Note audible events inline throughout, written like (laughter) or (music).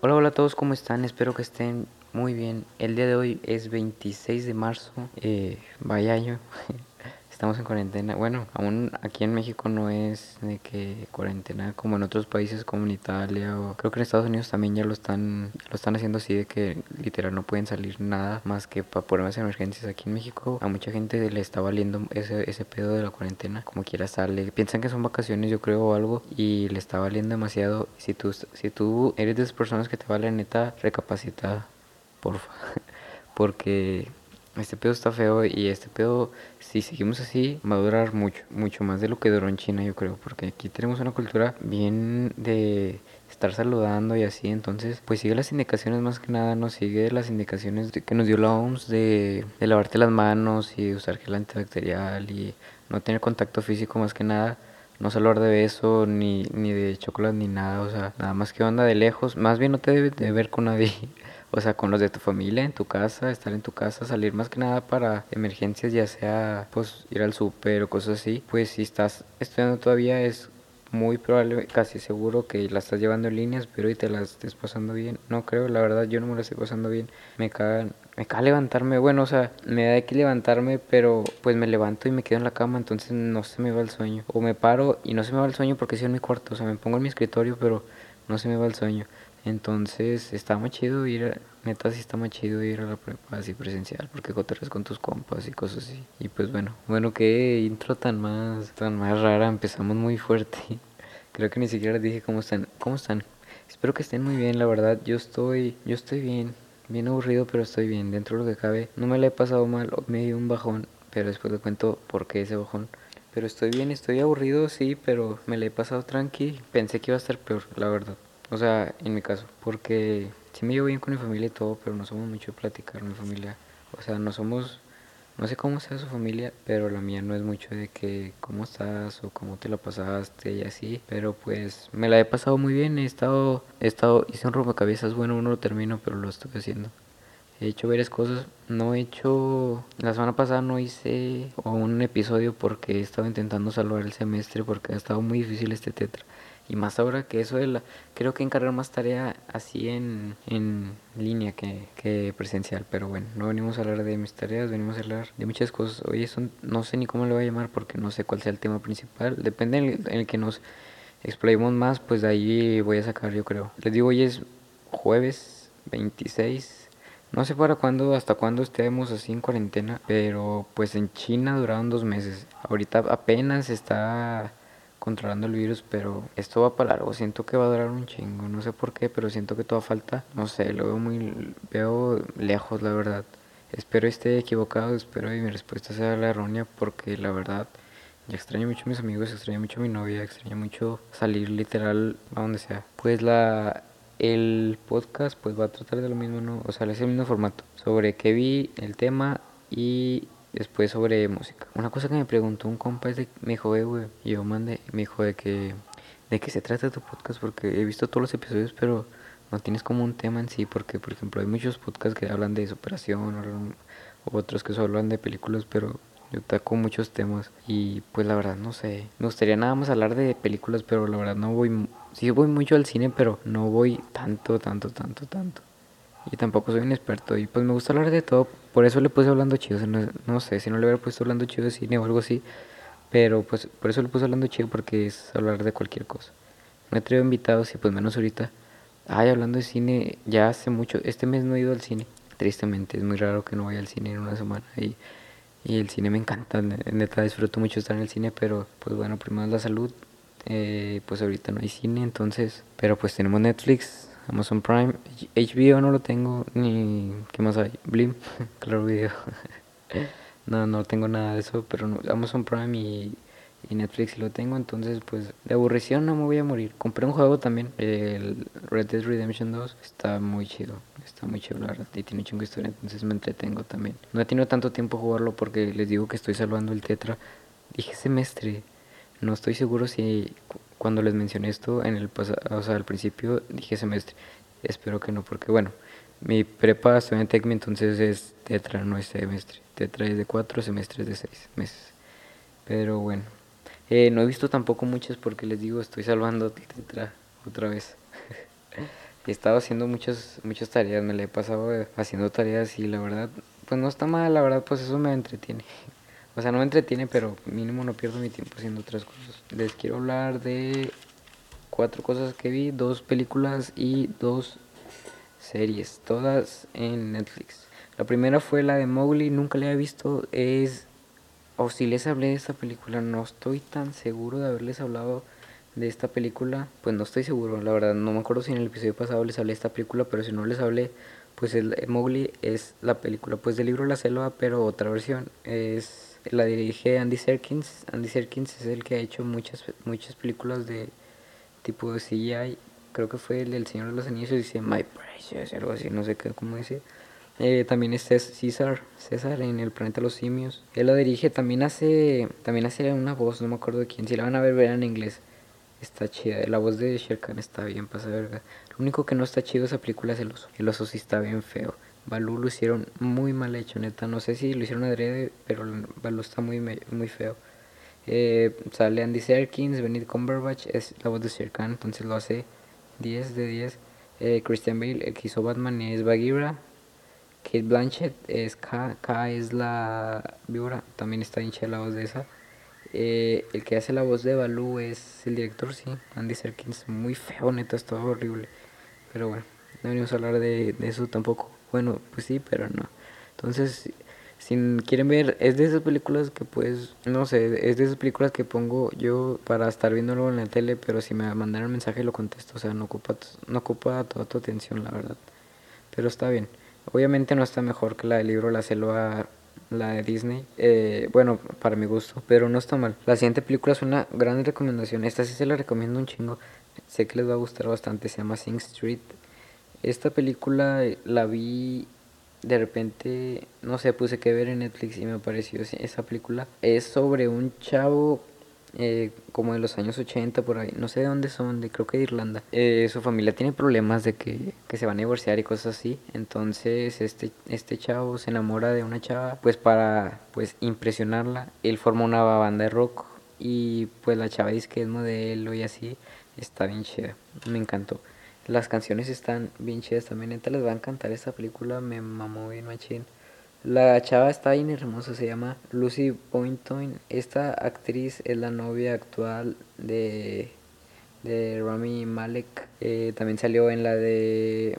Hola, hola a todos, ¿cómo están? Espero que estén muy bien. El día de hoy es 26 de marzo, eh, vaya año. (laughs) estamos en cuarentena. Bueno, aún aquí en México no es de que cuarentena como en otros países como en Italia o creo que en Estados Unidos también ya lo están lo están haciendo así de que literal no pueden salir nada más que para problemas de emergencias aquí en México. A mucha gente le está valiendo ese, ese pedo de la cuarentena, como quiera sale. Piensan que son vacaciones, yo creo o algo y le está valiendo demasiado. Si tú si tú eres de esas personas que te valen neta, recapacita, porfa. (laughs) Porque este pedo está feo y este pedo, si seguimos así, va a durar mucho, mucho más de lo que duró en China, yo creo, porque aquí tenemos una cultura bien de estar saludando y así, entonces, pues sigue las indicaciones más que nada, no sigue las indicaciones que nos dio la OMS de, de lavarte las manos y usar gel antibacterial y no tener contacto físico más que nada no saludar de beso, ni, ni de chocolate, ni nada, o sea, nada más que onda de lejos, más bien no te debes de ver con nadie, o sea, con los de tu familia, en tu casa, estar en tu casa, salir más que nada para emergencias, ya sea pues ir al súper o cosas así. Pues si estás estudiando todavía es muy probable, casi seguro que la estás llevando en líneas, pero y te la estés pasando bien. No creo, la verdad yo no me la estoy pasando bien. Me caga, me caga levantarme, bueno, o sea, me da que levantarme, pero pues me levanto y me quedo en la cama, entonces no se me va el sueño. O me paro y no se me va el sueño porque estoy en mi cuarto, o sea, me pongo en mi escritorio, pero no se me va el sueño. Entonces está muy chido ir, neta sí está muy chido ir a la prepa así presencial, porque cotorreas con tus compas y cosas así. Y pues bueno, bueno, qué intro tan más, tan más rara, empezamos muy fuerte. (laughs) Creo que ni siquiera les dije cómo están, cómo están. Espero que estén muy bien, la verdad, yo estoy, yo estoy bien, bien aburrido, pero estoy bien, dentro de lo que cabe. No me la he pasado mal, me dio un bajón, pero después les cuento por qué ese bajón. Pero estoy bien, estoy aburrido, sí, pero me la he pasado tranqui. Pensé que iba a estar peor, la verdad. O sea, en mi caso, porque sí me llevo bien con mi familia y todo, pero no somos mucho de platicar, mi familia. O sea, no somos, no sé cómo sea su familia, pero la mía no es mucho de que cómo estás o cómo te lo pasaste y así. Pero pues me la he pasado muy bien, he estado, he estado, hice un rompecabezas, bueno, uno lo termino, pero lo estoy haciendo. He hecho varias cosas, no he hecho, la semana pasada no hice un episodio porque he estado intentando salvar el semestre porque ha estado muy difícil este tetra. Y más ahora que eso de la, creo que encargar más tarea así en, en línea que, que, presencial. Pero bueno, no venimos a hablar de mis tareas, venimos a hablar de muchas cosas. Hoy eso no sé ni cómo le voy a llamar porque no sé cuál sea el tema principal. Depende en el, que nos explayemos más, pues de ahí voy a sacar yo creo. Les digo, hoy es jueves 26. No sé para cuándo, hasta cuándo estemos así en cuarentena, pero pues en China duraron dos meses. Ahorita apenas está controlando el virus, pero esto va para largo, siento que va a durar un chingo, no sé por qué, pero siento que toda falta, no sé, lo veo muy, veo lejos la verdad. Espero esté equivocado, espero que mi respuesta sea la errónea, porque la verdad, ya extraño mucho a mis amigos, extraño mucho a mi novia, extraño mucho salir literal a donde sea. Pues la, el podcast pues va a tratar de lo mismo, ¿no? O sea, es el mismo formato, sobre qué vi, el tema y Después sobre música. Una cosa que me preguntó un compa es de, me eh, güey, y yo mandé, me dijo de que, de qué se trata tu podcast, porque he visto todos los episodios, pero no tienes como un tema en sí, porque por ejemplo hay muchos podcasts que hablan de superación, o, otros que solo hablan de películas, pero yo taco muchos temas. Y pues la verdad no sé, me gustaría nada más hablar de películas, pero la verdad no voy, sí voy mucho al cine, pero no voy tanto, tanto, tanto, tanto. Y tampoco soy un experto. Y pues me gusta hablar de todo, por eso le puse hablando chido, no, sé, si no le hubiera puesto hablando chido de cine o algo así, pero pues por eso le puse hablando chido porque es hablar de cualquier cosa. No he traído invitados y pues menos ahorita. Ay, hablando de cine, ya hace mucho, este mes no he ido al cine, tristemente, es muy raro que no vaya al cine en una semana y, y el cine me encanta, neta disfruto mucho estar en el cine, pero pues bueno, primero la salud, eh, pues ahorita no hay cine, entonces, pero pues tenemos Netflix, Amazon Prime, HBO no lo tengo, ni. ¿Qué más hay? Blim, (laughs) claro video. (laughs) no, no tengo nada de eso, pero Amazon Prime y, Netflix sí lo tengo, entonces pues de aburrición no me voy a morir. Compré un juego también, el Red Dead Redemption 2, está muy chido, está muy chido la verdad, y tiene chingo historia, entonces me entretengo también. No he tenido tanto tiempo jugarlo porque les digo que estoy salvando el Tetra. Dije semestre, no estoy seguro si cuando les mencioné esto en el o sea, al principio dije semestre. Espero que no, porque bueno, mi prepa estoy en Tecmi, entonces es tetra, no es semestre. Tetra es de cuatro, semestres de seis meses. Pero bueno, eh, no he visto tampoco muchas porque les digo, estoy salvando (laughs) tetra otra vez. (laughs) he estado haciendo muchas, muchas tareas, me la he pasado eh, haciendo tareas y la verdad, pues no está mal, la verdad, pues eso me entretiene. O sea, no me entretiene, pero mínimo no pierdo mi tiempo haciendo otras cosas. Les quiero hablar de cuatro cosas que vi, dos películas y dos series, todas en Netflix. La primera fue la de Mowgli, nunca la he visto, es... O si les hablé de esta película, no estoy tan seguro de haberles hablado de esta película, pues no estoy seguro, la verdad, no me acuerdo si en el episodio pasado les hablé de esta película, pero si no les hablé, pues el, Mowgli es la película, pues del libro La Selva, pero otra versión, es la dirige Andy Serkins, Andy Serkins es el que ha hecho muchas, muchas películas de tipo de CGI, creo que fue el del Señor de los Anillos, dice My Precious, algo así, no sé qué, cómo dice, eh, también está César, César en el planeta de los simios. Él lo dirige, también hace, también hace una voz, no me acuerdo de quién. Si la van a ver, verán en inglés. Está chida. La voz de Sherkan está bien, pasa verga. Lo único que no está chido esa película es el oso. El oso sí está bien feo. Balú lo hicieron muy mal hecho, neta. No sé si lo hicieron adrede, pero Balú está muy, muy feo. Eh, sale Andy Serkins, Benedict Cumberbatch, es la voz de Sherkan, entonces lo hace 10 de 10. Eh, Christian Bale, el que hizo Batman, es Bagheera. Kate Blanchett es K, K es la víbora, también está hincha la voz de esa. Eh, el que hace la voz de Balú es el director, sí, Andy Serkins, muy feo, neta, es todo horrible. Pero bueno, no venimos a hablar de, eso tampoco. Bueno, pues sí, pero no. Entonces, si quieren ver, es de esas películas que pues, no sé, es de esas películas que pongo yo para estar viéndolo en la tele, pero si me mandan un mensaje lo contesto, o sea, no ocupa, no ocupa toda tu atención, la verdad. Pero está bien. Obviamente no está mejor que la del libro La Selva, la de Disney. Eh, bueno, para mi gusto, pero no está mal. La siguiente película es una gran recomendación. Esta sí se la recomiendo un chingo. Sé que les va a gustar bastante. Se llama Sing Street. Esta película la vi de repente, no sé, puse que ver en Netflix y me pareció esa película. Es sobre un chavo eh, como de los años 80 por ahí, no sé de dónde son, de creo que de Irlanda. Eh, su familia tiene problemas de que, que, se van a divorciar y cosas así, entonces este, este chavo se enamora de una chava, pues para pues impresionarla, él forma una banda de rock y pues la chava dice que es modelo y así, está bien chida, me encantó. Las canciones están bien chidas también, neta les va a encantar esta película, me mamó bien machín. La chava está bien hermosa, se llama Lucy Boynton. Esta actriz es la novia actual de, de Rami Malek. Eh, también salió en la de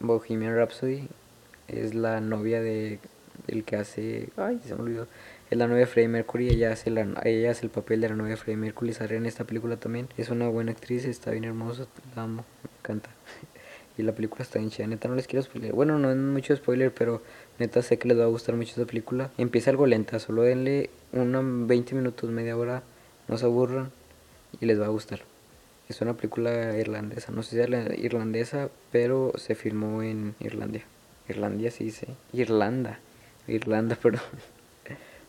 Bohemian Rhapsody. Es la novia de el que hace. Ay, se me olvidó. Es la novia de Freddie Mercury. Ella hace, la, ella hace el papel de la novia de Freddie Mercury. Sale en esta película también. Es una buena actriz, está bien hermosa. La amo, me encanta. (laughs) y la película está bien chida. Neta, no les quiero spoiler. Bueno, no es mucho spoiler, pero neta sé que les va a gustar mucho esta película. Empieza algo lenta, solo denle unos 20 minutos, media hora, no se aburran y les va a gustar. Es una película irlandesa, no sé si es la irlandesa, pero se filmó en Irlandia. Irlandia sí dice. Irlanda. Irlanda, (laughs) perdón.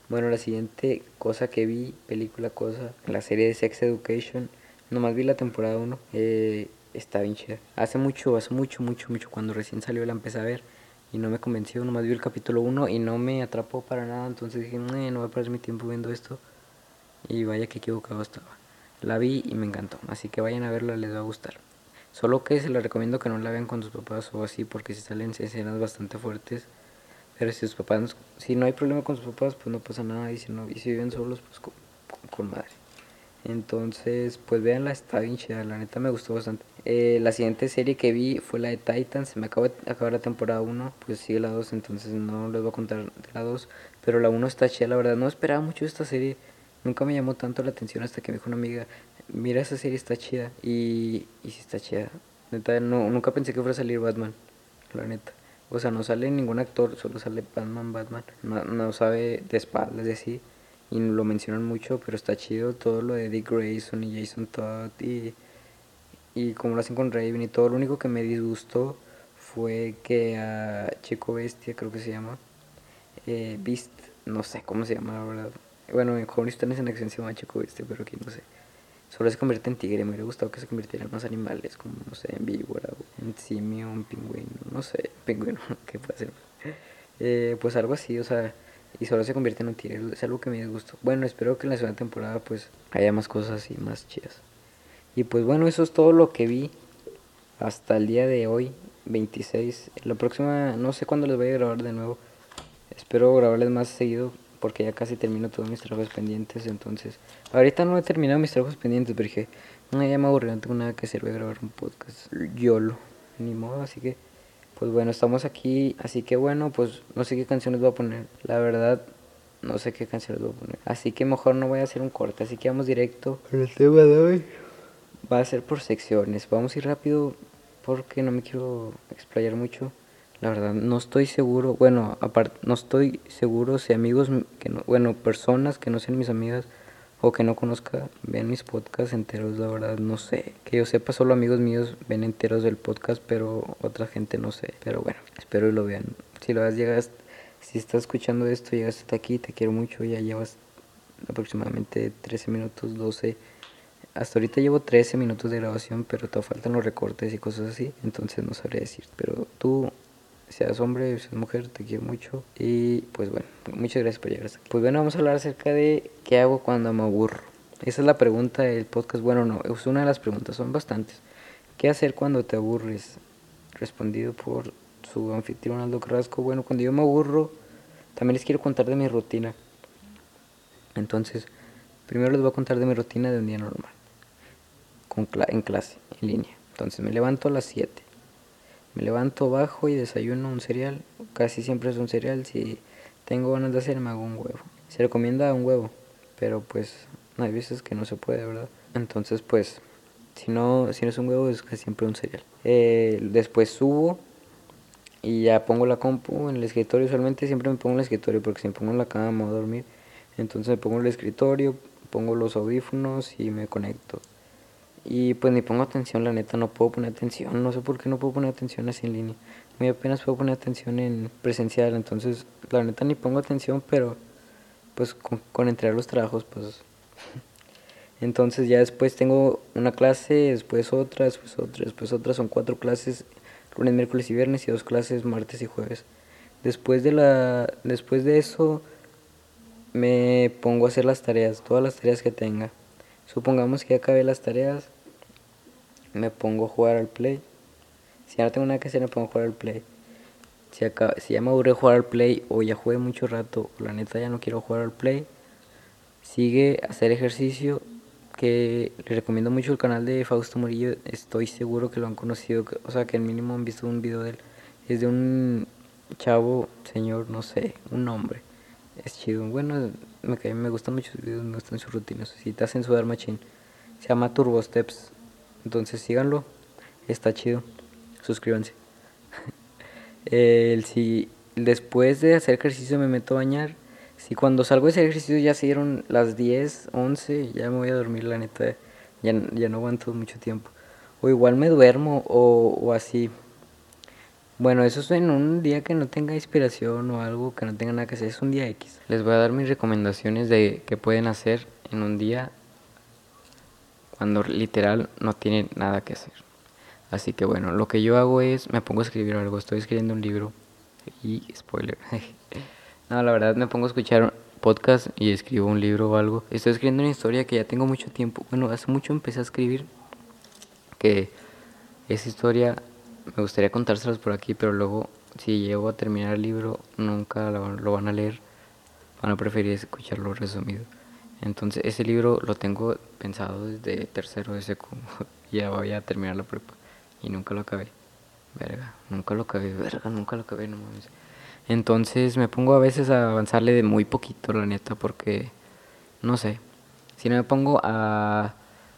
Bueno, la siguiente cosa que vi, película cosa, la serie de Sex Education. Nomás vi la temporada 1. Eh, está bien. Hace mucho, hace mucho, mucho, mucho, cuando recién salió la empecé a ver y no me convenció, nomás vi el capítulo 1 y no me atrapó para nada, entonces dije, no, voy a perder mi tiempo viendo esto y vaya que equivocado estaba. La vi y me encantó, así que vayan a verla, les va a gustar. Solo que se la recomiendo que no la vean con sus papás o así, porque si salen escenas bastante fuertes. Pero si sus papás, si no hay problema con sus papás, pues no pasa nada. Y si no, y si viven solos, pues con madre. Entonces, pues véanla, está bien chida, la neta me gustó bastante. Eh, la siguiente serie que vi fue la de Titans, me acabo de acabar la temporada 1, pues sigue la 2, entonces no les voy a contar de la 2, pero la 1 está chida, la verdad, no esperaba mucho esta serie, nunca me llamó tanto la atención hasta que me dijo una amiga, mira esa serie está chida, y, y sí está chida, neta, no, nunca pensé que fuera a salir Batman, la neta. O sea, no sale ningún actor, solo sale Batman, Batman. No, no sabe de espaldas, de sí y lo mencionan mucho, pero está chido todo lo de Dick Grayson y Jason Todd y, y como lo hacen con Raven y todo. Lo único que me disgustó fue que a Chico Bestia, creo que se llama, eh, Beast, no sé cómo se llama la verdad. Bueno, en Jóvenes en Acción se llama Chico Bestia, pero aquí no sé. Solo se convierte en tigre, me hubiera gustado que se convirtiera en más animales, como, no sé, en víbora, en simio, en pingüino, no sé, pingüino, (laughs) ¿qué puede ser? Eh, pues algo así, o sea, y solo se convierte en un tigre. Es algo que me disgustó. Bueno, espero que en la segunda temporada pues haya más cosas y más chidas. Y pues bueno, eso es todo lo que vi hasta el día de hoy, 26. La próxima, no sé cuándo les voy a grabar de nuevo. Espero grabarles más seguido porque ya casi termino todos mis trabajos pendientes. Entonces, ahorita no he terminado mis trabajos pendientes, pero dije, no, ya me aburrí, no tengo nada que hacer, voy grabar un podcast. YOLO, ni modo, así que, pues bueno, estamos aquí. Así que bueno, pues no sé qué canciones voy a poner. La verdad, no sé qué canciones voy a poner. Así que mejor no voy a hacer un corte, así que vamos directo el tema de hoy. Va a ser por secciones. Vamos a ir rápido porque no me quiero explayar mucho. La verdad, no estoy seguro. Bueno, aparte, no estoy seguro si amigos que no, bueno, personas que no sean mis amigas o que no conozca ven mis podcasts enteros. La verdad, no sé. Que yo sepa, solo amigos míos ven enteros del podcast, pero otra gente no sé. Pero bueno, espero y lo vean. Si lo has llegas, si estás escuchando esto, llegaste hasta aquí, te quiero mucho. Ya llevas aproximadamente 13 minutos, 12 hasta ahorita llevo 13 minutos de grabación, pero te faltan los recortes y cosas así, entonces no sabría decir. Pero tú, seas hombre, seas mujer, te quiero mucho. Y pues bueno, muchas gracias por llegar. Pues bueno, vamos a hablar acerca de qué hago cuando me aburro. Esa es la pregunta del podcast. Bueno, no, es una de las preguntas, son bastantes. ¿Qué hacer cuando te aburres? Respondido por su anfitrión Aldo Carrasco. Bueno, cuando yo me aburro, también les quiero contar de mi rutina. Entonces, primero les voy a contar de mi rutina de un día normal en clase, en línea. Entonces me levanto a las 7. Me levanto bajo y desayuno un cereal. Casi siempre es un cereal. Si tengo ganas de hacer, me hago un huevo. Se recomienda un huevo, pero pues hay veces que no se puede, ¿verdad? Entonces, pues, si no, si no es un huevo, es casi siempre un cereal. Eh, después subo y ya pongo la compu en el escritorio. Usualmente siempre me pongo en el escritorio porque si me pongo en la cama me voy a dormir. Entonces me pongo en el escritorio, pongo los audífonos y me conecto. Y pues ni pongo atención, la neta, no puedo poner atención. No sé por qué no puedo poner atención así en línea. Muy apenas puedo poner atención en presencial, entonces la neta ni pongo atención, pero pues con, con entregar los trabajos, pues... (laughs) entonces ya después tengo una clase, después otra, después otra, después otra. Son cuatro clases, lunes, miércoles y viernes, y dos clases martes y jueves. Después de, la, después de eso me pongo a hacer las tareas, todas las tareas que tenga. Supongamos que ya acabé las tareas, me pongo a jugar al play. Si no tengo nada que hacer, me pongo a jugar al play. Si, si ya me aburre jugar al play o ya jugué mucho rato, o la neta ya no quiero jugar al play, sigue hacer ejercicio. Que le recomiendo mucho el canal de Fausto Murillo. Estoy seguro que lo han conocido, o sea, que al mínimo han visto un video de él. Es de un chavo, señor, no sé, un hombre. Es chido. Bueno, me, me gustan mucho sus videos, me gustan sus rutinas. Si te hacen sudar machine Se llama Turbo Steps. Entonces síganlo, está chido. Suscríbanse. (laughs) si después de hacer ejercicio me meto a bañar, si cuando salgo de ese ejercicio ya se dieron las 10, 11, ya me voy a dormir, la neta. Ya, ya no aguanto mucho tiempo. O igual me duermo o, o así. Bueno, eso es en un día que no tenga inspiración o algo que no tenga nada que hacer, es un día X. Les voy a dar mis recomendaciones de qué pueden hacer en un día cuando literal no tiene nada que hacer. Así que bueno, lo que yo hago es, me pongo a escribir algo, estoy escribiendo un libro y spoiler. (laughs) no, la verdad me pongo a escuchar podcast y escribo un libro o algo. Estoy escribiendo una historia que ya tengo mucho tiempo. Bueno, hace mucho empecé a escribir que esa historia me gustaría contárselas por aquí, pero luego si llego a terminar el libro nunca lo van a leer. Van a preferir escucharlo resumido. Entonces ese libro lo tengo pensado desde tercero de seco. (laughs) ya voy a terminar la prepa. Y nunca lo acabé. Verga, nunca lo acabé, verga, nunca lo acabé, no mames. Entonces me pongo a veces a avanzarle de muy poquito, la neta, porque no sé. Si no me pongo a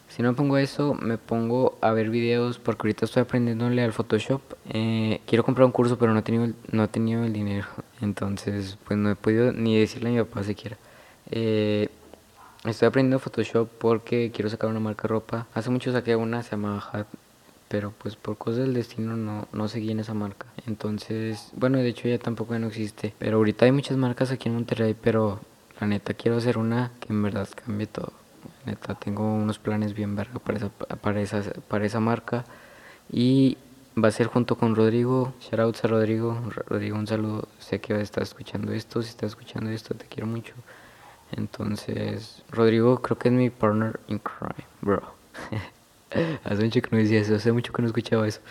si no me pongo eso, me pongo a ver videos porque ahorita estoy aprendiéndole al Photoshop. Eh, quiero comprar un curso, pero no he tenido no he tenido el dinero. (laughs) Entonces, pues no he podido ni decirle a mi papá siquiera. Eh, Estoy aprendiendo Photoshop porque quiero sacar una marca ropa. Hace mucho saqué una, se llama Hat, pero pues por cosas del destino no, no seguí en esa marca. Entonces, bueno, de hecho ya tampoco ya no existe. Pero ahorita hay muchas marcas aquí en Monterrey, pero la neta quiero hacer una que en verdad cambie todo. Neta, tengo unos planes bien verga para esa, para esa, para esa marca. Y va a ser junto con Rodrigo. Shoutouts a Rodrigo. Rodrigo, un saludo. Sé que estar escuchando esto. Si estás escuchando esto, te quiero mucho. Entonces, Rodrigo creo que es mi partner in crime, bro. (laughs) hace mucho que no decía eso, hace mucho que no escuchaba eso.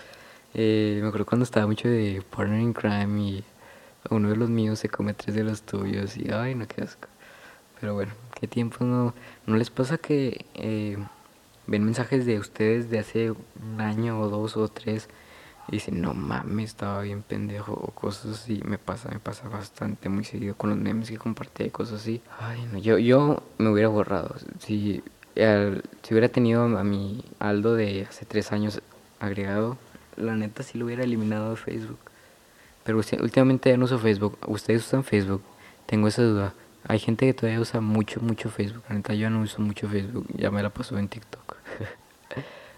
Eh, me acuerdo cuando estaba mucho de Partner in Crime y uno de los míos se come tres de los tuyos y ay, no, qué. Pero bueno, qué tiempo no, no les pasa que eh, ven mensajes de ustedes de hace un año o dos o tres y dicen, no mames, estaba bien pendejo o cosas así. Me pasa, me pasa bastante muy seguido con los memes que compartí cosas así. Ay, no, yo, yo me hubiera borrado. Si, si hubiera tenido a mi Aldo de hace tres años agregado, la neta sí lo hubiera eliminado de Facebook. Pero últimamente ya no uso Facebook. ¿Ustedes usan Facebook? Tengo esa duda. Hay gente que todavía usa mucho, mucho Facebook. La neta yo no uso mucho Facebook. Ya me la paso en TikTok. (laughs)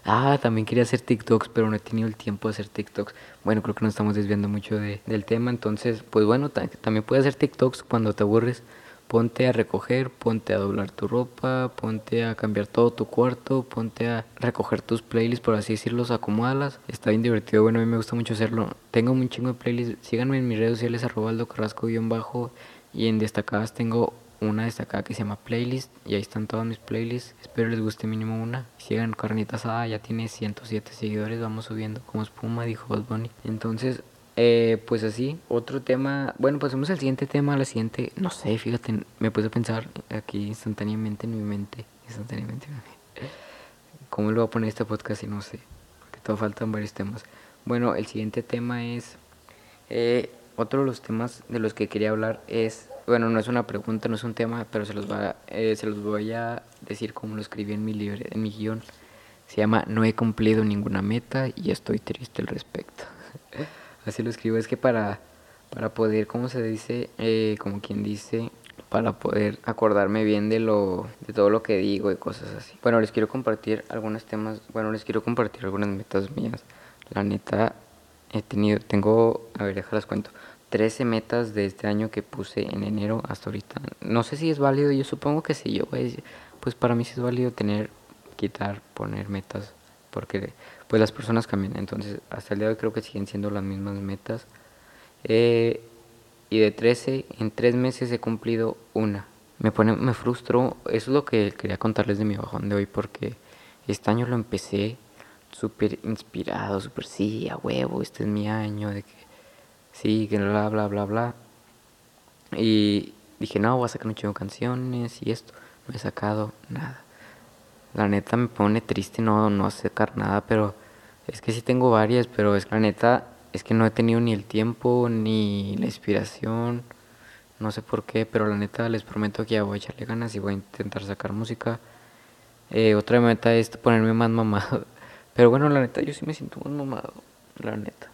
ah, también quería hacer TikToks, pero no he tenido el tiempo de hacer TikToks. Bueno, creo que nos estamos desviando mucho de, del tema. Entonces, pues bueno, también puedes hacer TikToks cuando te aburres ponte a recoger, ponte a doblar tu ropa, ponte a cambiar todo tu cuarto, ponte a recoger tus playlists, por así decirlo, acomódalas. Está bien divertido, bueno, a mí me gusta mucho hacerlo. Tengo un chingo de playlists, síganme en mis redes sociales, arroba aldo carrasco-bajo, y en destacadas tengo una destacada que se llama playlist y ahí están todas mis playlists. Espero les guste mínimo una. Sigan Carnita Asada, ya tiene 107 seguidores, vamos subiendo como espuma, dijo Bad Bunny. Entonces, eh, pues así, otro tema. Bueno, pasemos al siguiente tema, la siguiente. No sé, fíjate, me puse a pensar aquí instantáneamente en mi mente. Instantáneamente. ¿Cómo lo voy a poner este podcast? Y no sé, porque todavía faltan varios temas. Bueno, el siguiente tema es. Eh, otro de los temas de los que quería hablar es. Bueno, no es una pregunta, no es un tema, pero se los, va, eh, se los voy a decir como lo escribí en mi, libre, en mi guion. Se llama No he cumplido ninguna meta y estoy triste al respecto (laughs) así lo escribo, es que para, para poder, ¿cómo se dice? Eh, como quien dice, para poder acordarme bien de lo de todo lo que digo y cosas así. Bueno, les quiero compartir algunos temas, bueno, les quiero compartir algunas metas mías. La neta he tenido tengo, a ver, déjalas cuento. 13 metas de este año que puse en enero hasta ahorita. No sé si es válido, yo supongo que sí, yo pues, pues para mí sí es válido tener quitar, poner metas porque pues las personas cambian. Entonces, hasta el día de hoy creo que siguen siendo las mismas metas. Eh, y de 13, en 3 meses he cumplido una. Me pone, me frustro, eso es lo que quería contarles de mi bajón de hoy, porque este año lo empecé súper inspirado, súper sí, a huevo, este es mi año, de que sí, que bla, bla, bla, bla. Y dije, no, voy a sacar un chingo canciones y esto. No he sacado nada. La neta me pone triste no, no sacar nada, pero es que sí tengo varias, pero es que la neta es que no he tenido ni el tiempo ni la inspiración. No sé por qué, pero la neta les prometo que ya voy a echarle ganas y voy a intentar sacar música. Eh, otra meta es ponerme más mamado. (laughs) Pero bueno, la neta, yo sí me siento más mamado. La neta.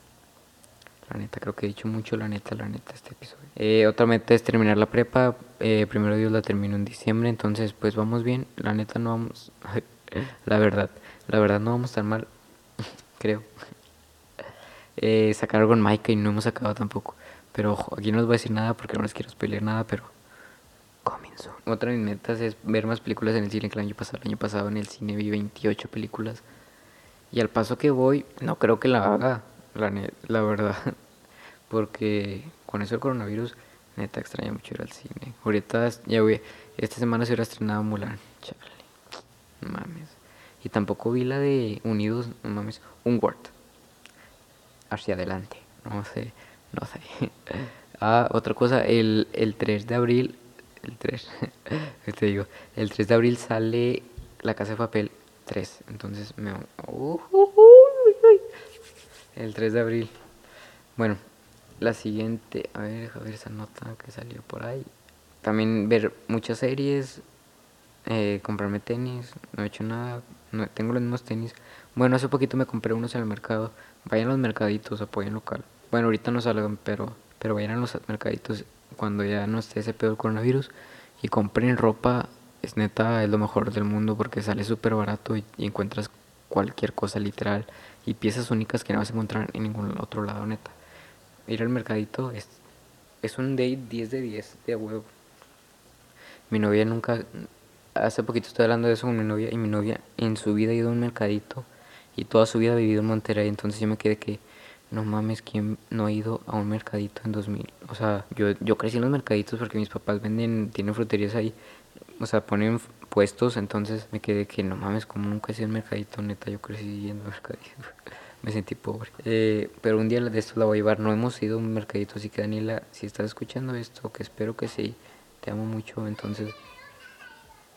La neta, creo que he dicho mucho la neta, la neta, este episodio. Eh, otra meta es terminar la prepa. Eh, primero Dios la termino en diciembre, entonces pues vamos bien. La neta no vamos... (laughs) la verdad, la verdad no vamos tan mal, (laughs) creo. Eh, sacar en Mike y no hemos sacado tampoco. Pero ojo, aquí no les voy a decir nada porque no les quiero spoiler nada, pero... Comenzó. Otra de mis metas es ver más películas en el cine que el año pasado. El año pasado en el cine vi 28 películas. Y al paso que voy, no creo que la haga la, la verdad. (laughs) Porque con eso el coronavirus, neta extraña mucho ir al cine. Ahorita ya voy, esta semana se hubiera estrenado Mulan. Chale. Mames. Y tampoco vi la de Unidos, no mames, un Word. Hacia adelante. No sé, no sé. (laughs) ah, otra cosa, el, el 3 de abril, el 3, (laughs) te digo, el 3 de abril sale La Casa de Papel 3. Entonces me... Uh, el 3 de abril. Bueno, la siguiente, a ver, a ver esa nota que salió por ahí. También ver muchas series, eh, comprarme tenis, no he hecho nada, no, tengo los mismos tenis. Bueno, hace poquito me compré unos en el mercado. Vayan a los mercaditos, apoyen local. Bueno, ahorita no salgan, pero, pero vayan a los mercaditos cuando ya no esté ese pedo del coronavirus y compren ropa. Es neta, es lo mejor del mundo porque sale súper barato y encuentras cualquier cosa literal y piezas únicas que no vas a encontrar en ningún otro lado, neta. Ir al mercadito es, es un date 10 de 10 de huevo. Mi novia nunca, hace poquito estoy hablando de eso con mi novia y mi novia en su vida ha ido a un mercadito y toda su vida ha vivido en Monterrey, entonces yo me quedé que no mames, ¿quién no ha ido a un mercadito en 2000? O sea, yo, yo crecí en los mercaditos porque mis papás venden, tienen fruterías ahí, o sea, ponen puestos, entonces me quedé que no mames, como nunca he sido mercadito, neta, yo crecí yendo mercadito. (laughs) me sentí pobre. Eh, pero un día de esto la voy a llevar. No hemos ido un mercadito, así que Daniela, si estás escuchando esto, que espero que sí, te amo mucho, entonces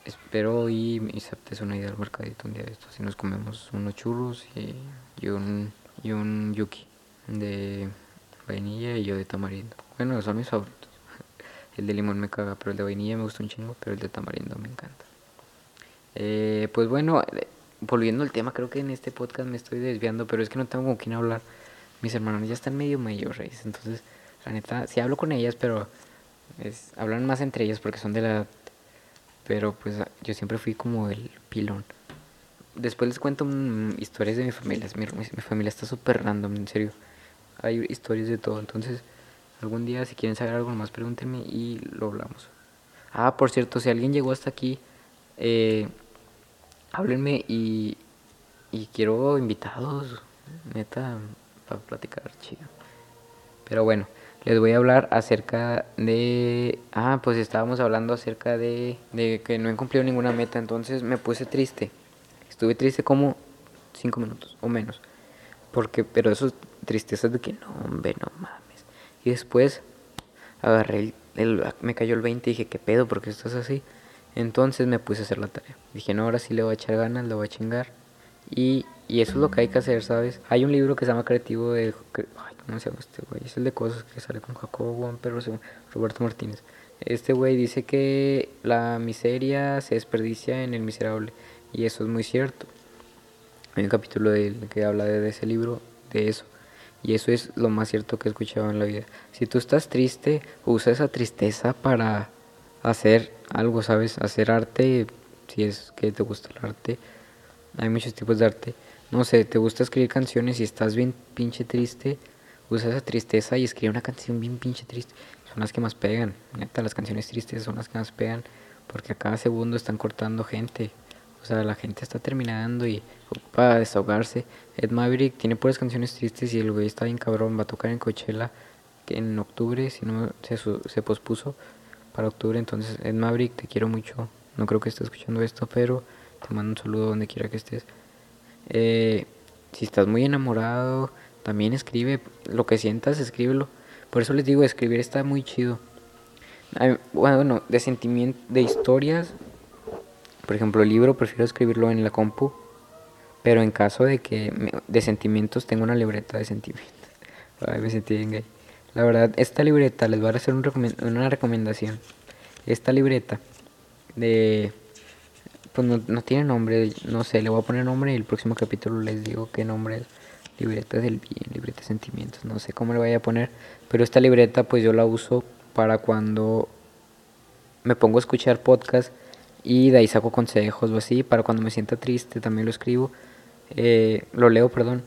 espero y me aceptes una idea al mercadito un día de estos. Si nos comemos unos churros y, y, un, y un yuki de vainilla y yo de tamarindo. Bueno, son mis favoritos. (laughs) El de limón me caga, pero el de vainilla me gusta un chingo, pero el de tamarindo me encanta. Eh, pues bueno, volviendo al tema, creo que en este podcast me estoy desviando, pero es que no tengo con quién hablar. Mis hermanos ya están medio mayores, entonces, la neta, sí hablo con ellas, pero hablan más entre ellas porque son de la. Pero pues yo siempre fui como el pilón. Después les cuento historias de mi familia. Mi, mi, familia está súper random, en serio. Hay historias de todo. Entonces, algún día si quieren saber algo más, pregúntenme y lo hablamos. Ah, por cierto, si alguien llegó hasta aquí, eh, háblenme y, y quiero invitados, neta, para platicar chido. Pero bueno, les voy a hablar acerca de... Ah, pues estábamos hablando acerca de, de que no he cumplido ninguna meta, entonces me puse triste. Estuve triste como cinco minutos o menos. Porque, pero eso tristeza de que no, hombre, no mames. Y después agarré el, me cayó el 20 y dije, ¿qué pedo? porque estás así? Entonces me puse a hacer la tarea. Dije, no, ahora sí le voy a echar ganas, le voy a chingar. Y, y eso es lo que hay que hacer, ¿sabes? Hay un libro que se llama Creativo de... Ay, ¿Cómo se llama este güey? Es el de cosas que sale con Jacobo Juan Perro, Roberto Martínez. Este güey dice que la miseria se desperdicia en el miserable. Y eso es muy cierto. Hay un capítulo de, que habla de, ese libro, de eso. Y eso es lo más cierto que he escuchado en la vida. Si tú estás triste, usa esa tristeza para hacer algo, ¿sabes? Hacer arte, si es que te gusta el arte. Hay muchos tipos de arte. No sé, te gusta escribir canciones y estás bien pinche triste, usa esa tristeza y escribe una canción bien pinche triste. Son las que más pegan. Neta, las canciones tristes son las que más pegan porque a cada segundo están cortando gente. O sea, la gente está terminando y para desahogarse. Ed Maverick tiene puras canciones tristes y el güey está bien cabrón. Va a tocar en Coachella en octubre, si no se, se pospuso para octubre. Entonces, Ed Maverick, te quiero mucho. No creo que estés escuchando esto, pero te mando un saludo donde quiera que estés. Eh, si estás muy enamorado, también escribe lo que sientas, escríbelo. Por eso les digo, escribir está muy chido. Bueno, de sentimiento, de historias, por ejemplo, el libro prefiero escribirlo en la compu, pero en caso de que de sentimientos tengo una libreta de sentimientos. (laughs) Ay, me sentí bien gay. La verdad, esta libreta les voy a hacer una recomendación. Esta libreta de pues no, no, tiene nombre, no sé, le voy a poner nombre y el próximo capítulo les digo qué nombre es. Libreta del bien, libreta de sentimientos, no sé cómo le vaya a poner, pero esta libreta pues yo la uso para cuando me pongo a escuchar podcast y de ahí saco consejos o así, para cuando me sienta triste también lo escribo, eh, lo leo, perdón,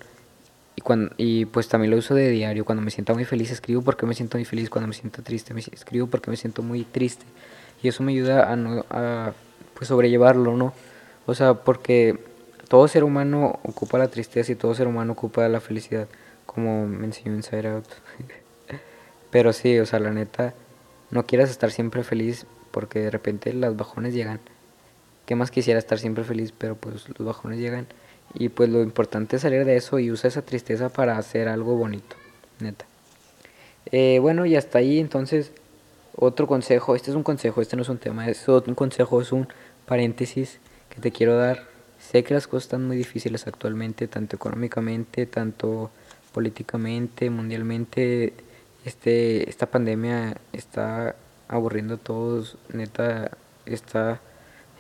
y, cuando, y pues también lo uso de diario, cuando me sienta muy feliz escribo porque me siento muy feliz, cuando me siento triste me escribo porque me siento muy triste y eso me ayuda a, no, a pues sobrellevarlo, ¿no? O sea, porque todo ser humano ocupa la tristeza y todo ser humano ocupa la felicidad, como me enseñó Inside Out. (laughs) Pero sí, o sea, la neta, no quieras estar siempre feliz porque de repente las bajones llegan. ¿Qué más quisiera estar siempre feliz? Pero pues los bajones llegan. Y pues lo importante es salir de eso y usar esa tristeza para hacer algo bonito, neta. Eh, bueno, y hasta ahí entonces otro consejo, este es un consejo, este no es un tema, es un consejo, es un paréntesis que te quiero dar. Sé que las cosas están muy difíciles actualmente, tanto económicamente, tanto políticamente, mundialmente. Este, esta pandemia está aburriendo a todos, neta, está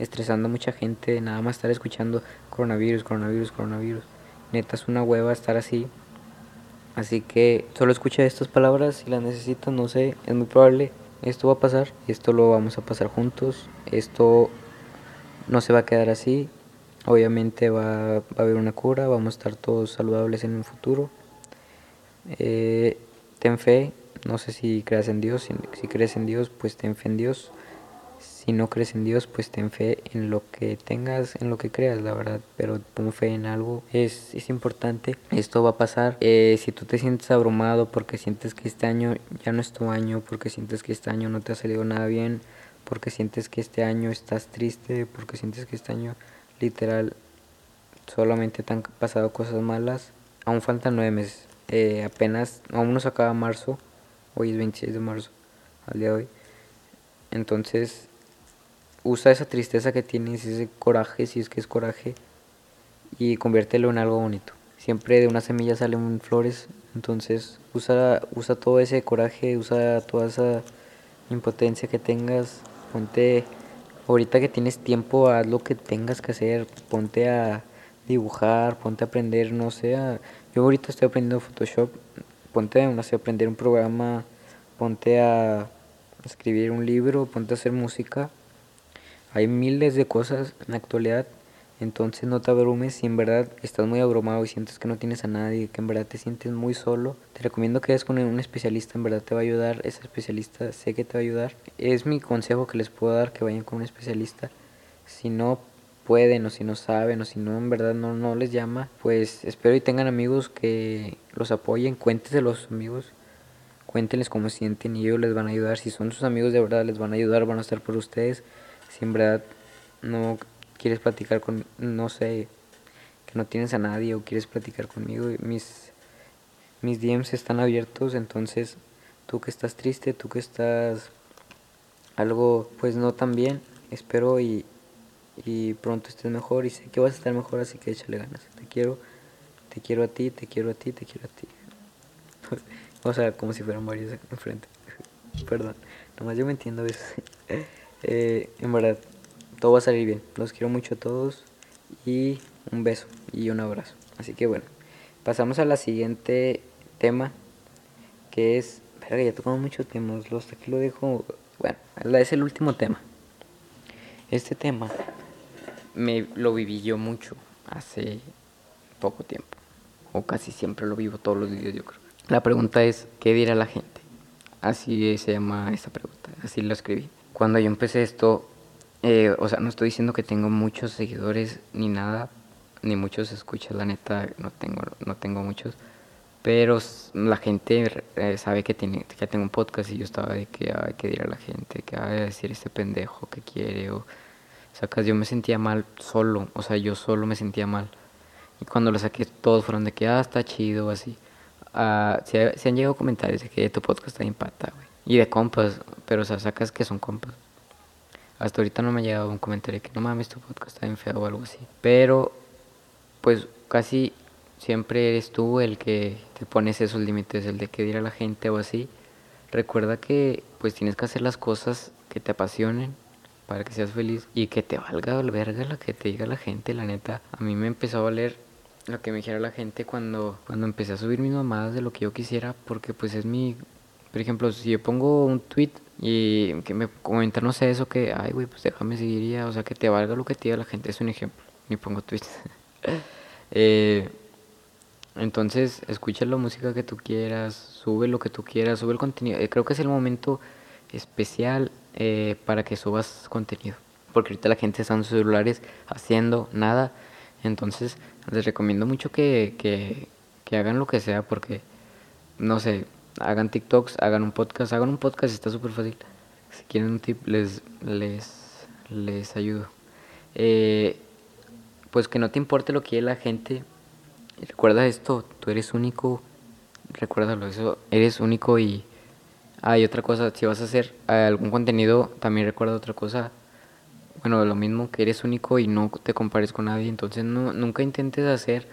estresando a mucha gente, nada más estar escuchando coronavirus, coronavirus, coronavirus. Neta es una hueva estar así. Así que solo escucha estas palabras si las necesitas, no sé, es muy probable. Esto va a pasar, esto lo vamos a pasar juntos, esto no se va a quedar así. Obviamente va, va a haber una cura, vamos a estar todos saludables en un futuro. Eh, ten fe, no sé si creas en Dios, si, si, crees en Dios, pues ten fe en Dios. Si no crees en Dios, pues ten fe en lo que tengas, en lo que creas, la verdad. Pero pon fe en algo, es, es importante. Esto va a pasar. Eh, si tú te sientes abrumado porque sientes que este año ya no es tu año, porque sientes que este año no te ha salido nada bien, porque sientes que este año estás triste, porque sientes que este año literal solamente te han pasado cosas malas. Aún faltan nueve meses. Eh, apenas, aún nos acaba marzo. Hoy es 26 de marzo, al día de hoy. Entonces, usa esa tristeza que tienes, ese coraje, si es que es coraje, y conviértelo en algo bonito. Siempre de una semilla salen flores, entonces usa, usa todo ese coraje, usa toda esa impotencia que tengas, ponte, ahorita que tienes tiempo, haz lo que tengas que hacer, ponte a dibujar, ponte a aprender, no sé, yo ahorita estoy aprendiendo Photoshop, ponte a aprender un programa, ponte a escribir un libro, ponte a hacer música. Hay miles de cosas en la actualidad entonces no te abrumes si en verdad estás muy abrumado y sientes que no tienes a nadie, que en verdad te sientes muy solo. Te recomiendo que vayas con un especialista, en verdad te va a ayudar. Ese especialista sé que te va a ayudar. Es mi consejo que les puedo dar, que vayan con un especialista. Si no pueden o si no saben o si no en verdad no, no les llama, pues espero y tengan amigos que los apoyen. Cuéntese los amigos. Cuéntenles cómo sienten y ellos les van a ayudar. Si son sus amigos de verdad, les van a ayudar, van a estar por ustedes. Si en verdad no quieres platicar con, no sé, que no tienes a nadie o quieres platicar conmigo, mis, mis DMs están abiertos, entonces tú que estás triste, tú que estás algo pues no tan bien, espero y, y pronto estés mejor y sé que vas a estar mejor, así que échale ganas. Te quiero, te quiero a ti, te quiero a ti, te quiero a ti. (laughs) o sea, como si fueran varios enfrente. (laughs) Perdón, nomás yo me entiendo eso. (laughs) eh, en verdad, todo va a salir bien. Los quiero mucho a todos y un beso y un abrazo. Así que bueno, pasamos a la siguiente tema que es, verga, ya tocamos muchos temas, los aquí lo dejo, bueno, es el último tema. Este tema me lo viví yo mucho hace poco tiempo, o casi siempre lo vivo todos los días yo creo. La pregunta es, ¿qué dirá la gente? Así se llama esta pregunta, así lo escribí. Cuando yo empecé esto, eh, o sea, no estoy diciendo que tengo muchos seguidores ni nada, ni muchos escuchas, la neta, no tengo, no tengo muchos. Pero la gente eh, sabe que, tiene, que tengo un podcast y yo estaba de que hay que decir a la gente, que hay que decir este pendejo que quiere. O, sacas, yo me sentía mal solo, o sea, yo solo me sentía mal. Y cuando lo saqué, todos fueron de que, ah, está chido, así. Ah, se, han llegado comentarios de que tu podcast está en pata, güey. Y de compas, pero o sea, sacas que son compas. Hasta ahorita no me ha llegado un comentario que no mames, tu podcast está bien feo o algo así. Pero, pues casi siempre eres tú el que te pones esos límites, el de que dirá la gente o así. Recuerda que pues tienes que hacer las cosas que te apasionen para que seas feliz y que te valga verga lo que te diga la gente, la neta. A mí me empezó a valer lo que me dijera la gente cuando, cuando empecé a subir mis mamadas de lo que yo quisiera, porque pues es mi... Por ejemplo, si yo pongo un tweet y que me comentan, no sé, eso que, ay, güey, pues déjame seguir o sea, que te valga lo que te diga la gente, es un ejemplo, ni pongo tweets. (laughs) eh, entonces, escucha la música que tú quieras, sube lo que tú quieras, sube el contenido. Eh, creo que es el momento especial eh, para que subas contenido, porque ahorita la gente está en sus celulares haciendo nada, entonces les recomiendo mucho que, que, que hagan lo que sea, porque, no sé, hagan TikToks, hagan un podcast, hagan un podcast, está súper fácil. Si quieren un tip, les, les, les ayudo. Eh, pues que no te importe lo que quiere la gente. Recuerda esto, tú eres único. Recuérdalo, eso, eres único y hay otra cosa, si vas a hacer algún contenido, también recuerda otra cosa. Bueno, lo mismo que eres único y no te compares con nadie, entonces no, nunca intentes hacer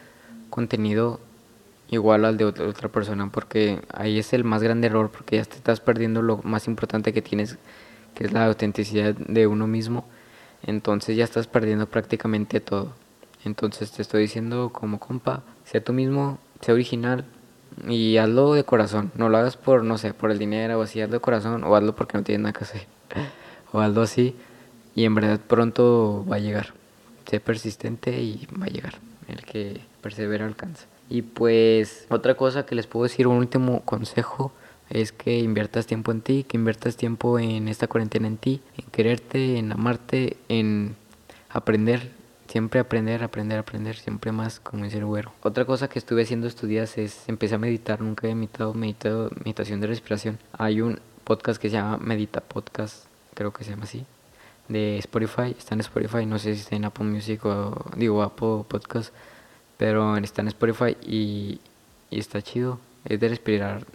contenido igual al de otra persona porque ahí es el más grande error porque ya te estás perdiendo lo más importante que tienes que es la autenticidad de uno mismo. Entonces ya estás perdiendo prácticamente todo. Entonces te estoy diciendo como compa sea tú mismo sea original y hazlo de corazón. No lo hagas por no sé por el dinero o así hazlo de corazón o hazlo porque no tienes nada que hacer. (laughs) O hazlo así y en verdad pronto va a llegar. Sé persistente y va a llegar. El que persevera alcanza y pues otra cosa que les puedo decir, un último consejo, es que inviertas tiempo en ti, que inviertas tiempo en esta cuarentena en ti, en quererte, en amarte, en aprender, siempre aprender, aprender, aprender, siempre más, como dice güero. Otra cosa que estuve haciendo estos días es empecé a meditar, nunca he meditado, meditado meditación de respiración. Hay un podcast que se llama Medita Podcast, creo que se llama así, de Spotify. Está en Spotify, no sé si está en Apple Music o digo Apple Podcast, pero está en Spotify y, y está chido. Es de respirar,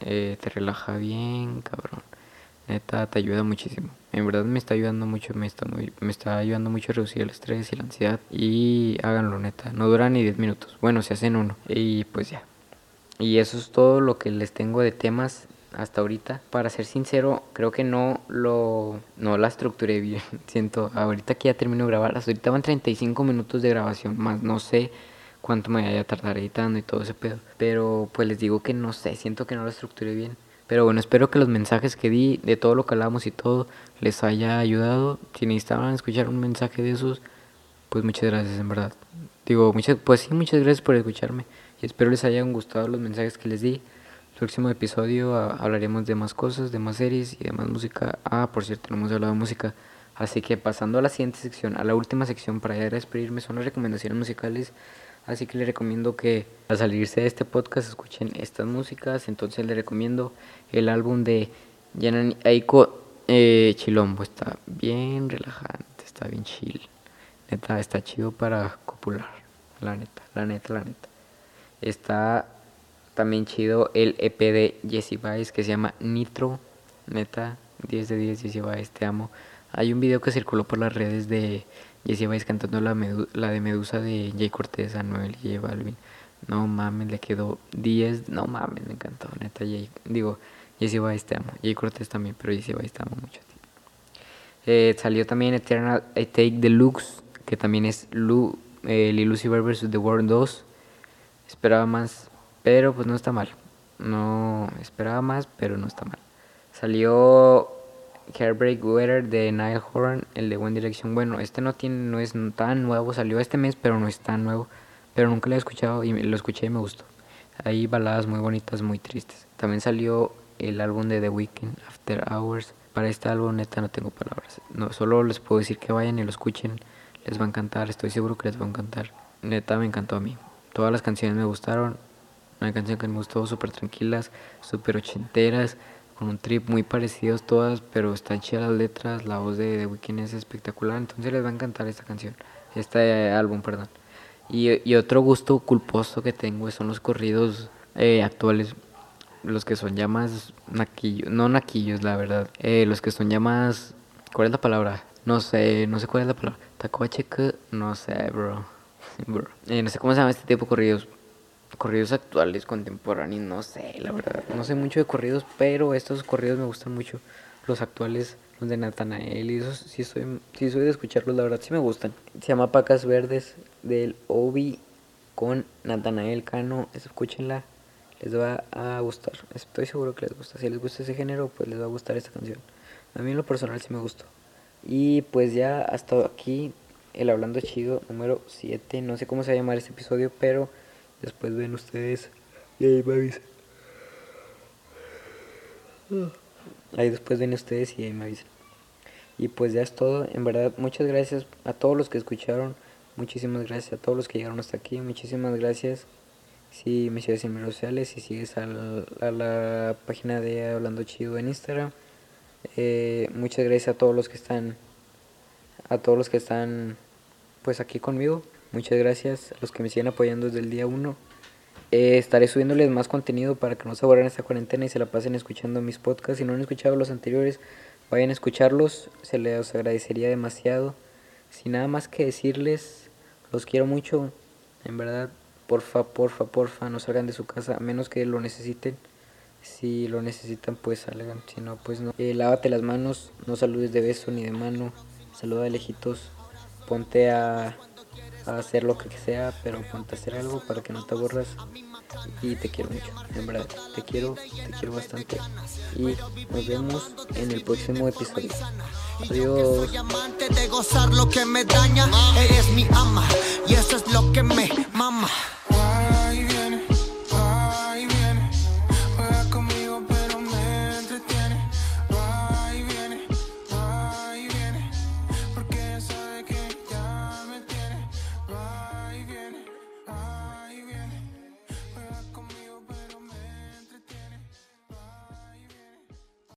eh, te relaja bien, cabrón. Neta, te ayuda muchísimo. En verdad me está ayudando mucho, me está, muy, me está ayudando mucho a reducir el estrés y la ansiedad. Y háganlo, neta. No dura ni 10 minutos. Bueno, se hacen uno. Y pues ya. Y eso es todo lo que les tengo de temas hasta ahorita. Para ser sincero, creo que no lo no la estructuré bien. (laughs) Siento, ahorita que ya termino de grabar, hasta ahorita van 35 minutos de grabación más. No sé cuánto me vaya a tardar editando y todo ese pedo. Pero pues les digo que no sé, siento que no lo estructuré bien. Pero bueno, espero que los mensajes que di, de todo lo que hablamos y todo, les haya ayudado. Si necesitaban escuchar un mensaje de esos, pues muchas gracias, en verdad. Digo, muchas, pues sí, muchas gracias por escucharme. Y espero les hayan gustado los mensajes que les di. El próximo episodio ah, hablaremos de más cosas, de más series y de más música. Ah, por cierto, no hemos hablado de música. Así que pasando a la siguiente sección, a la última sección para ya despedirme, son las recomendaciones musicales. Así que les recomiendo que al salirse de este podcast escuchen estas músicas. Entonces les recomiendo el álbum de Yanan Aiko eh, Chilombo. Está bien relajante, está bien chill. Neta, está chido para copular. La neta, la neta, la neta. Está también chido el EP de Jesse Baez que se llama Nitro. Neta, 10 de 10 Jesse Baez, te amo. Hay un video que circuló por las redes de Jesse Baez cantando la, la de Medusa de Jay Cortez, Anuel y J Balvin. No mames, le quedó 10. No mames, me encantó, neta. Jay, digo, Jesse Baez te amo. Jay Cortez también, pero Jesse Baez te amo mucho. Eh, salió también Eternal I Take Deluxe, que también es Lu, eh, Lucifer vs. The World 2. Esperaba más, pero pues no está mal. No esperaba más, pero no está mal. Salió Hairbreak Weather de Nile Horan, el de One Direction. Bueno, este no tiene, no es tan nuevo, salió este mes, pero no es tan nuevo. Pero nunca lo he escuchado y lo escuché y me gustó. Hay baladas muy bonitas, muy tristes. También salió el álbum de The Weeknd, After Hours. Para este álbum neta no tengo palabras. No, solo les puedo decir que vayan y lo escuchen. Les va a encantar, estoy seguro que les va a encantar. Neta me encantó a mí. Todas las canciones me gustaron. Una canción que me gustó, súper tranquilas, súper ochenteras un trip muy parecidos todas, pero están chidas las letras, la voz de The Weeknd es espectacular, entonces les va a encantar esta canción, este álbum, perdón. Y, otro gusto culposo que tengo son los corridos eh, actuales, los que son ya más naquillos, no naquillos, la verdad, eh, los que son ya más, ¿cuál es la palabra? No sé, no sé cuál es la palabra. Tacoacheca, no sé, bro. (laughs) bro. Eh, no sé cómo se llama este tipo de corridos corridos actuales, contemporáneos, no sé, la verdad. No sé mucho de corridos, pero estos corridos me gustan mucho. Los actuales, los de Natanael y esos sí soy, sí soy de escucharlos, la verdad sí me gustan. Se llama Pacas Verdes del Obi con Natanael Cano. Escúchenla, les va a gustar. Estoy seguro que les gusta. Si les gusta ese género, pues les va a gustar esta canción. A mí en lo personal sí me gustó. Y pues ya hasta aquí el Hablando Chido número 7. No sé cómo se va a llamar este episodio, pero Después ven ustedes y ahí me avisan. Ahí después ven ustedes y ahí me avisan. Y pues ya es todo. En verdad, muchas gracias a todos los que escucharon. Muchísimas gracias a todos los que llegaron hasta aquí. Muchísimas gracias. Si me sigues en mis redes sociales, si sigues a la, página de Hablando Chido en Instagram. Eh, muchas gracias a todos los que están, a todos los que están, pues aquí conmigo. Muchas gracias a los que me siguen apoyando desde el día 1. Eh, estaré subiéndoles más contenido para que no se aburran esta cuarentena y se la pasen escuchando mis podcasts. Si no han escuchado los anteriores, vayan a escucharlos. Se les agradecería demasiado. Sin nada más que decirles, los quiero mucho. En verdad, porfa, porfa, porfa, no salgan de su casa a menos que lo necesiten. Si lo necesitan, pues salgan. Si no, pues no. Eh, lávate las manos, no saludes de beso ni de mano. Saluda de lejitos. Ponte a a hacer lo que sea, pero ponte a hacer algo para que no te aburras. Y te quiero mucho, en te quiero, te quiero bastante. Y nos vemos en el próximo episodio. Adiós.